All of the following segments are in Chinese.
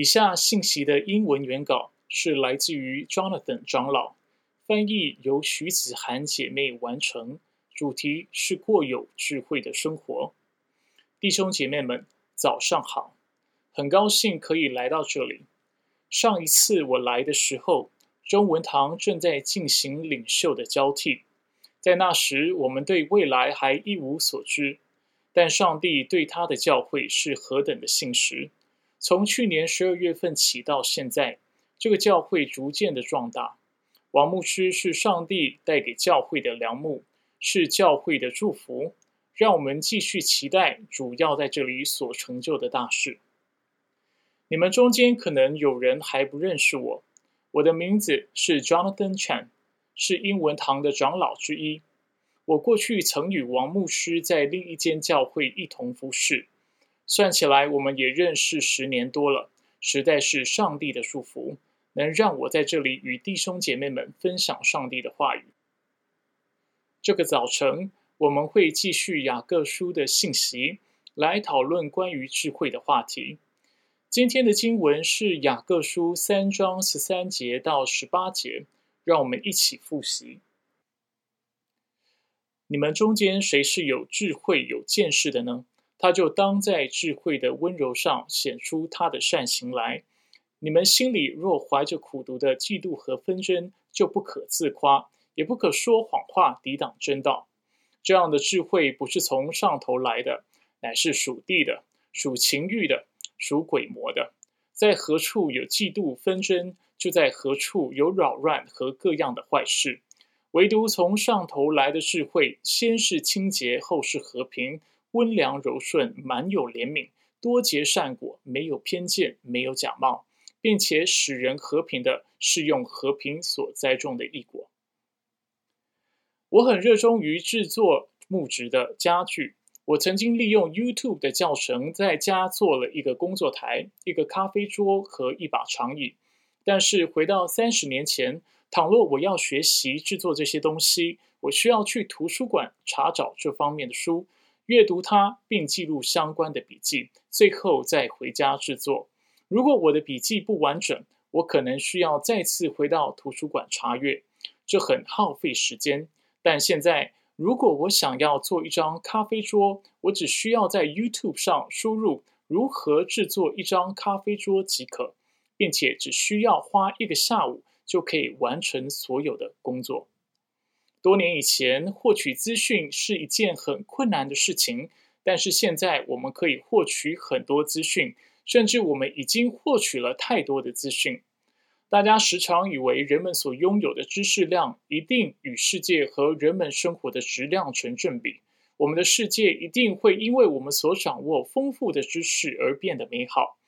以下信息的英文原稿是来自于 Jonathan 长老，翻译由徐子涵姐妹完成，主题是过有智慧的生活。弟兄姐妹们，早上好，很高兴可以来到这里。上一次我来的时候，中文堂正在进行领袖的交替，在那时我们对未来还一无所知，但上帝对他的教会是何等的信实。从去年十二月份起到现在，这个教会逐渐的壮大。王牧师是上帝带给教会的良木，是教会的祝福。让我们继续期待主要在这里所成就的大事。你们中间可能有人还不认识我，我的名字是 Jonathan Chan，是英文堂的长老之一。我过去曾与王牧师在另一间教会一同服侍。算起来，我们也认识十年多了，实在是上帝的祝福，能让我在这里与弟兄姐妹们分享上帝的话语。这个早晨，我们会继续雅各书的信息，来讨论关于智慧的话题。今天的经文是雅各书三章十三节到十八节，让我们一起复习。你们中间谁是有智慧、有见识的呢？他就当在智慧的温柔上显出他的善行来。你们心里若怀着苦毒的嫉妒和纷争，就不可自夸，也不可说谎话抵挡真道。这样的智慧不是从上头来的，乃是属地的、属情欲的、属鬼魔的。在何处有嫉妒纷争，就在何处有扰乱和各样的坏事。唯独从上头来的智慧，先是清洁，后是和平。温良柔顺，满有怜悯，多结善果，没有偏见，没有假冒，并且使人和平的，是用和平所栽种的异果。我很热衷于制作木质的家具。我曾经利用 YouTube 的教程，在家做了一个工作台、一个咖啡桌和一把长椅。但是回到三十年前，倘若我要学习制作这些东西，我需要去图书馆查找这方面的书。阅读它，并记录相关的笔记，最后再回家制作。如果我的笔记不完整，我可能需要再次回到图书馆查阅，这很耗费时间。但现在，如果我想要做一张咖啡桌，我只需要在 YouTube 上输入如何制作一张咖啡桌即可，并且只需要花一个下午就可以完成所有的工作。多年以前，获取资讯是一件很困难的事情，但是现在我们可以获取很多资讯，甚至我们已经获取了太多的资讯。大家时常以为人们所拥有的知识量一定与世界和人们生活的质量成正比，我们的世界一定会因为我们所掌握丰富的知识而变得美好。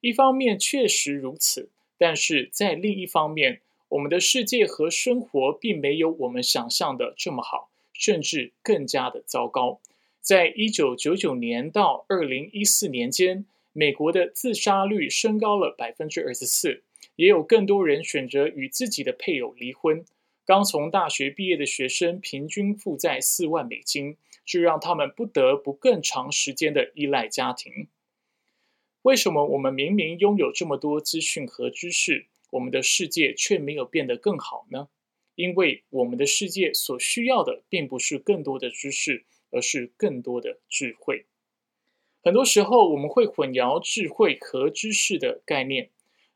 一方面确实如此，但是在另一方面，我们的世界和生活并没有我们想象的这么好，甚至更加的糟糕。在一九九九年到二零一四年间，美国的自杀率升高了百分之二十四，也有更多人选择与自己的配偶离婚。刚从大学毕业的学生平均负债四万美金，这让他们不得不更长时间的依赖家庭。为什么我们明明拥有这么多资讯和知识？我们的世界却没有变得更好呢？因为我们的世界所需要的并不是更多的知识，而是更多的智慧。很多时候，我们会混淆智慧和知识的概念。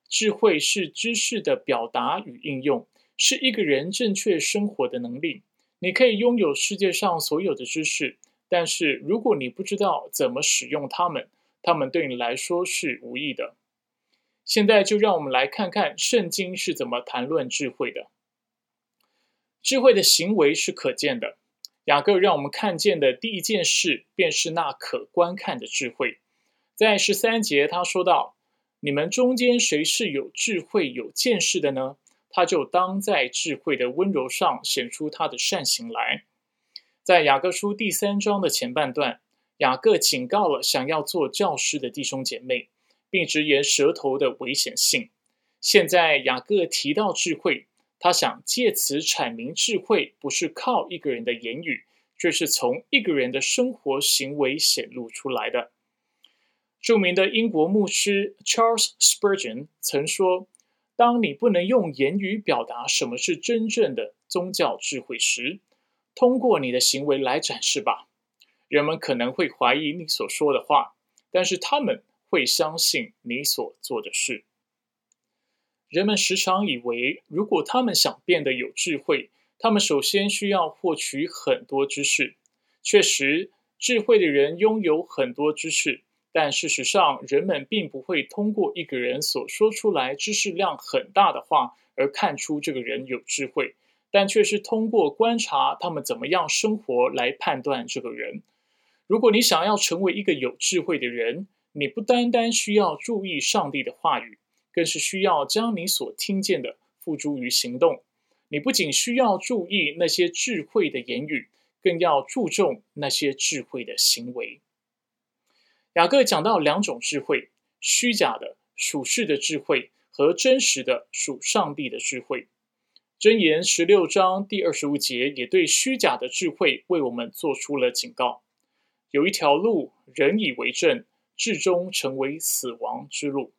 智慧是知识的表达与应用，是一个人正确生活的能力。你可以拥有世界上所有的知识，但是如果你不知道怎么使用它们，它们对你来说是无益的。现在就让我们来看看圣经是怎么谈论智慧的。智慧的行为是可见的。雅各让我们看见的第一件事，便是那可观看的智慧。在十三节，他说道：“你们中间谁是有智慧、有见识的呢？他就当在智慧的温柔上显出他的善行来。”在雅各书第三章的前半段，雅各警告了想要做教师的弟兄姐妹。并直言舌头的危险性。现在雅各提到智慧，他想借此阐明智慧不是靠一个人的言语，却是从一个人的生活行为显露出来的。著名的英国牧师 Charles Spurgeon 曾说：“当你不能用言语表达什么是真正的宗教智慧时，通过你的行为来展示吧。人们可能会怀疑你所说的话，但是他们会相信你所做的事。”人们时常以为，如果他们想变得有智慧，他们首先需要获取很多知识。确实，智慧的人拥有很多知识。但事实上，人们并不会通过一个人所说出来知识量很大的话而看出这个人有智慧，但却是通过观察他们怎么样生活来判断这个人。如果你想要成为一个有智慧的人，你不单单需要注意上帝的话语，更是需要将你所听见的付诸于行动。你不仅需要注意那些智慧的言语，更要注重那些智慧的行为。雅各讲到两种智慧：虚假的属世的智慧和真实的属上帝的智慧。箴言十六章第二十五节也对虚假的智慧为我们做出了警告。有一条路，人以为正，至终成为死亡之路。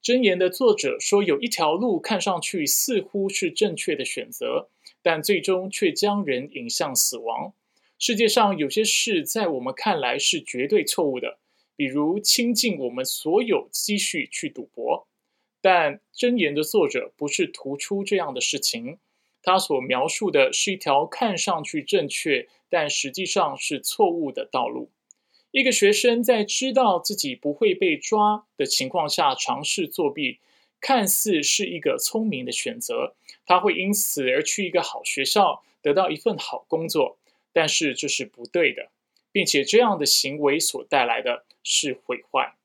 箴言的作者说，有一条路看上去似乎是正确的选择，但最终却将人引向死亡。世界上有些事在我们看来是绝对错误的，比如倾尽我们所有积蓄去赌博。但箴言的作者不是突出这样的事情，他所描述的是一条看上去正确，但实际上是错误的道路。一个学生在知道自己不会被抓的情况下尝试作弊，看似是一个聪明的选择，他会因此而去一个好学校，得到一份好工作。但是这是不对的，并且这样的行为所带来的是毁坏。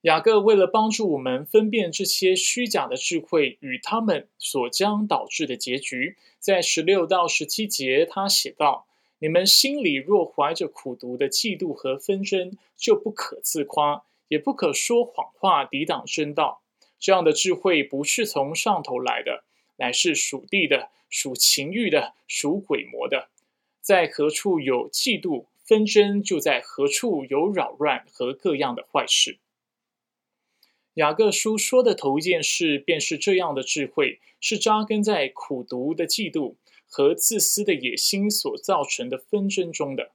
雅各为了帮助我们分辨这些虚假的智慧与他们所将导致的结局，在十六到十七节，他写道：“你们心里若怀着苦毒的嫉妒和纷争，就不可自夸，也不可说谎话抵挡真道。这样的智慧不是从上头来的，乃是属地的。”属情欲的，属鬼魔的，在何处有嫉妒纷争，就在何处有扰乱和各样的坏事。雅各书说的头一件事，便是这样的智慧是扎根在苦毒的嫉妒和自私的野心所造成的纷争中的。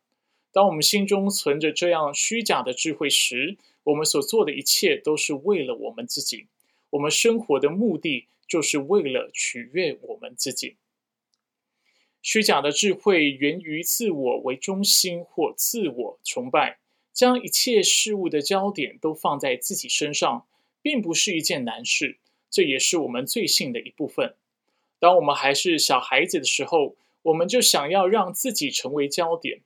当我们心中存着这样虚假的智慧时，我们所做的一切都是为了我们自己，我们生活的目的就是为了取悦我们自己。虚假的智慧源于自我为中心或自我崇拜，将一切事物的焦点都放在自己身上，并不是一件难事。这也是我们罪性的一部分。当我们还是小孩子的时候，我们就想要让自己成为焦点。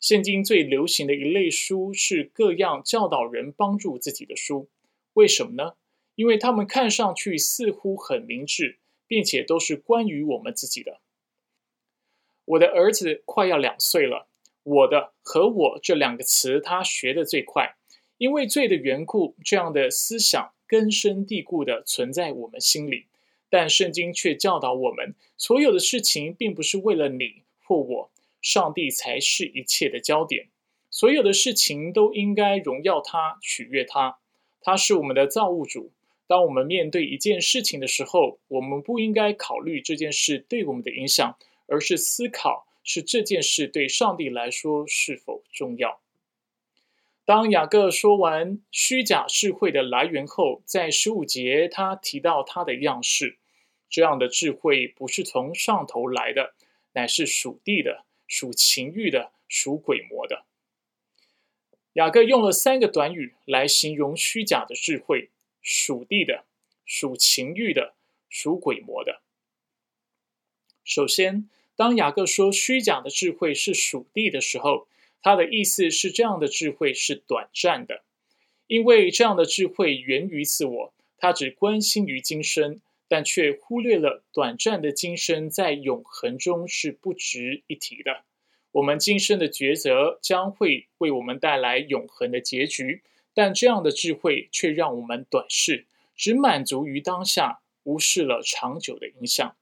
现今最流行的一类书是各样教导人帮助自己的书。为什么呢？因为他们看上去似乎很明智，并且都是关于我们自己的。我的儿子快要两岁了。我的和我这两个词，他学的最快。因为罪的缘故，这样的思想根深蒂固的存在我们心里。但圣经却教导我们，所有的事情并不是为了你或我，上帝才是一切的焦点。所有的事情都应该荣耀他，取悦他。他是我们的造物主。当我们面对一件事情的时候，我们不应该考虑这件事对我们的影响。而是思考是这件事对上帝来说是否重要。当雅各说完虚假智慧的来源后，在十五节他提到他的样式，这样的智慧不是从上头来的，乃是属地的、属情欲的、属鬼魔的。雅各用了三个短语来形容虚假的智慧：属地的、属情欲的、属鬼魔的。首先。当雅各说虚假的智慧是属地的时候，他的意思是这样的智慧是短暂的，因为这样的智慧源于自我，他只关心于今生，但却忽略了短暂的今生在永恒中是不值一提的。我们今生的抉择将会为我们带来永恒的结局，但这样的智慧却让我们短视，只满足于当下，无视了长久的影响。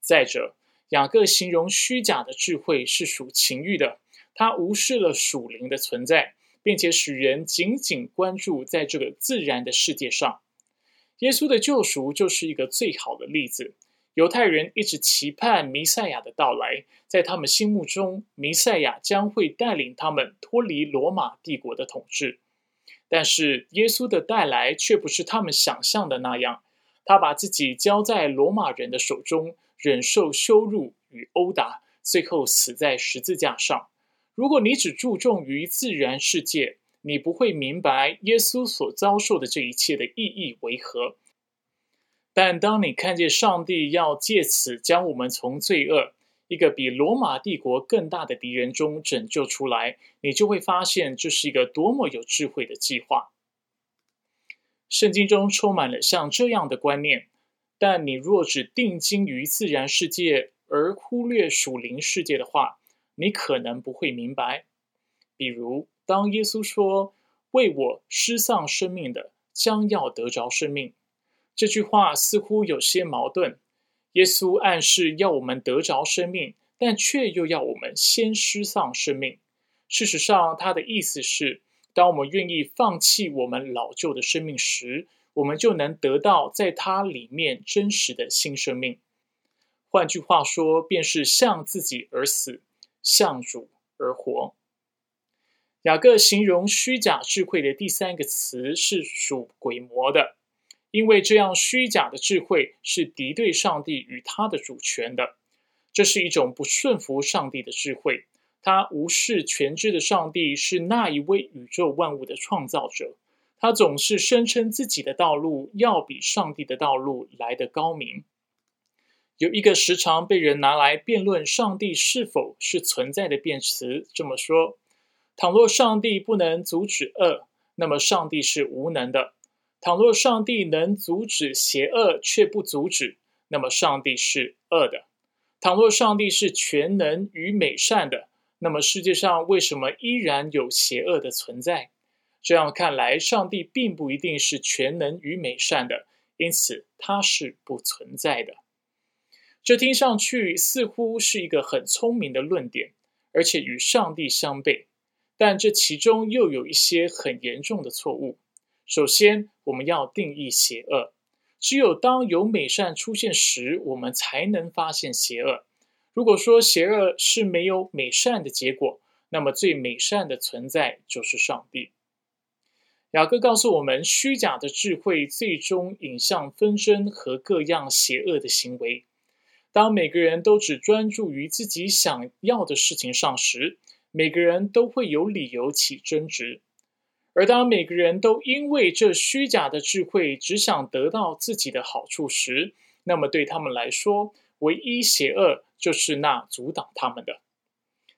再者，雅各形容虚假的智慧是属情欲的，他无视了属灵的存在，并且使人紧紧关注在这个自然的世界上。耶稣的救赎就是一个最好的例子。犹太人一直期盼弥赛亚的到来，在他们心目中，弥赛亚将会带领他们脱离罗马帝国的统治。但是，耶稣的带来却不是他们想象的那样。他把自己交在罗马人的手中，忍受羞辱与殴打，最后死在十字架上。如果你只注重于自然世界，你不会明白耶稣所遭受的这一切的意义为何。但当你看见上帝要借此将我们从罪恶一个比罗马帝国更大的敌人中拯救出来，你就会发现这是一个多么有智慧的计划。圣经中充满了像这样的观念，但你若只定睛于自然世界而忽略属灵世界的话，你可能不会明白。比如，当耶稣说：“为我失丧生命的，将要得着生命。”这句话似乎有些矛盾。耶稣暗示要我们得着生命，但却又要我们先失丧生命。事实上，他的意思是，当我们愿意放弃我们老旧的生命时，我们就能得到在它里面真实的新生命。换句话说，便是向自己而死，向主而活。雅各形容虚假智慧的第三个词是属鬼魔的。因为这样虚假的智慧是敌对上帝与他的主权的，这是一种不顺服上帝的智慧。他无视全知的上帝是那一位宇宙万物的创造者，他总是声称自己的道路要比上帝的道路来得高明。有一个时常被人拿来辩论上帝是否是存在的辩词这么说：倘若上帝不能阻止恶，那么上帝是无能的。倘若上帝能阻止邪恶却不阻止，那么上帝是恶的；倘若上帝是全能与美善的，那么世界上为什么依然有邪恶的存在？这样看来，上帝并不一定是全能与美善的，因此他是不存在的。这听上去似乎是一个很聪明的论点，而且与上帝相悖，但这其中又有一些很严重的错误。首先，我们要定义邪恶。只有当有美善出现时，我们才能发现邪恶。如果说邪恶是没有美善的结果，那么最美善的存在就是上帝。雅各告诉我们，虚假的智慧最终引向纷争和各样邪恶的行为。当每个人都只专注于自己想要的事情上时，每个人都会有理由起争执。而当每个人都因为这虚假的智慧只想得到自己的好处时，那么对他们来说，唯一邪恶就是那阻挡他们的。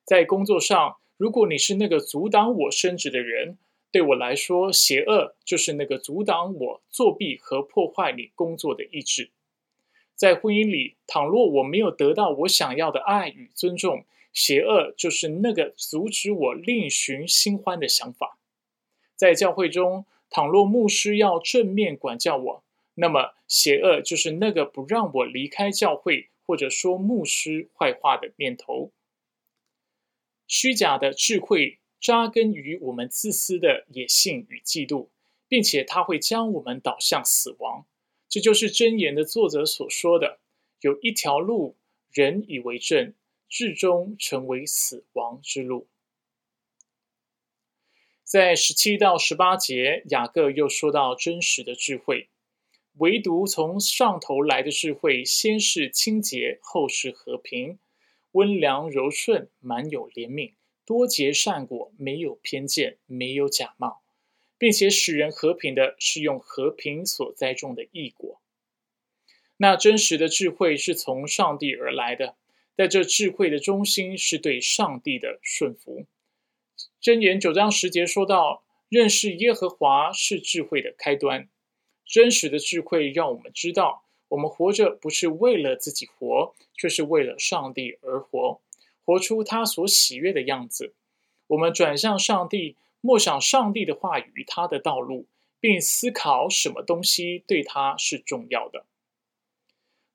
在工作上，如果你是那个阻挡我升职的人，对我来说，邪恶就是那个阻挡我作弊和破坏你工作的意志。在婚姻里，倘若我没有得到我想要的爱与尊重，邪恶就是那个阻止我另寻新欢的想法。在教会中，倘若牧师要正面管教我，那么邪恶就是那个不让我离开教会或者说牧师坏话的念头。虚假的智慧扎根于我们自私的野性与嫉妒，并且它会将我们导向死亡。这就是箴言的作者所说的：“有一条路，人以为正，至终成为死亡之路。”在十七到十八节，雅各又说到真实的智慧，唯独从上头来的智慧，先是清洁，后是和平，温良柔顺，满有怜悯，多结善果，没有偏见，没有假冒，并且使人和平的是用和平所栽种的异果。那真实的智慧是从上帝而来的，在这智慧的中心是对上帝的顺服。箴言九章十节说到：“认识耶和华是智慧的开端。”真实的智慧让我们知道，我们活着不是为了自己活，却是为了上帝而活，活出他所喜悦的样子。我们转向上帝，默想上帝的话语、他的道路，并思考什么东西对他是重要的。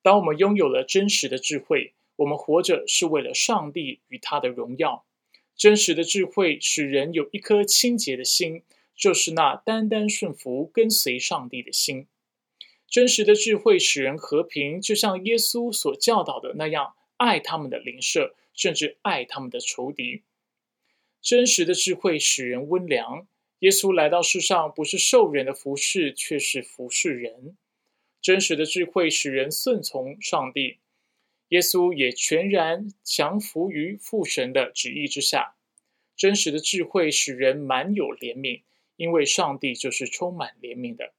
当我们拥有了真实的智慧，我们活着是为了上帝与他的荣耀。真实的智慧使人有一颗清洁的心，就是那单单顺服、跟随上帝的心。真实的智慧使人和平，就像耶稣所教导的那样，爱他们的邻舍，甚至爱他们的仇敌。真实的智慧使人温良。耶稣来到世上，不是受人的服侍，却是服侍人。真实的智慧使人顺从上帝。耶稣也全然降服于父神的旨意之下。真实的智慧使人满有怜悯，因为上帝就是充满怜悯的。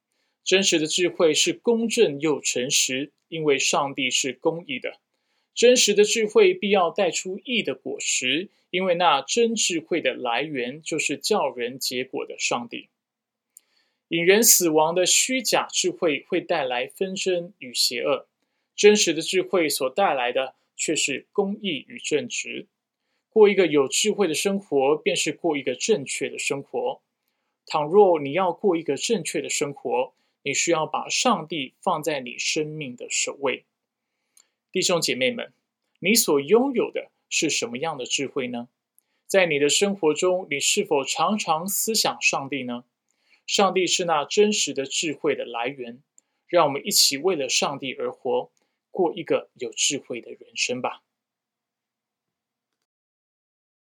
真实的智慧是公正又诚实，因为上帝是公义的。真实的智慧必要带出义的果实，因为那真智慧的来源就是叫人结果的上帝。引人死亡的虚假智慧会带来纷争与邪恶。真实的智慧所带来的却是公义与正直。过一个有智慧的生活，便是过一个正确的生活。倘若你要过一个正确的生活，你需要把上帝放在你生命的首位。弟兄姐妹们，你所拥有的是什么样的智慧呢？在你的生活中，你是否常常思想上帝呢？上帝是那真实的智慧的来源。让我们一起为了上帝而活。过一个有智慧的人生吧。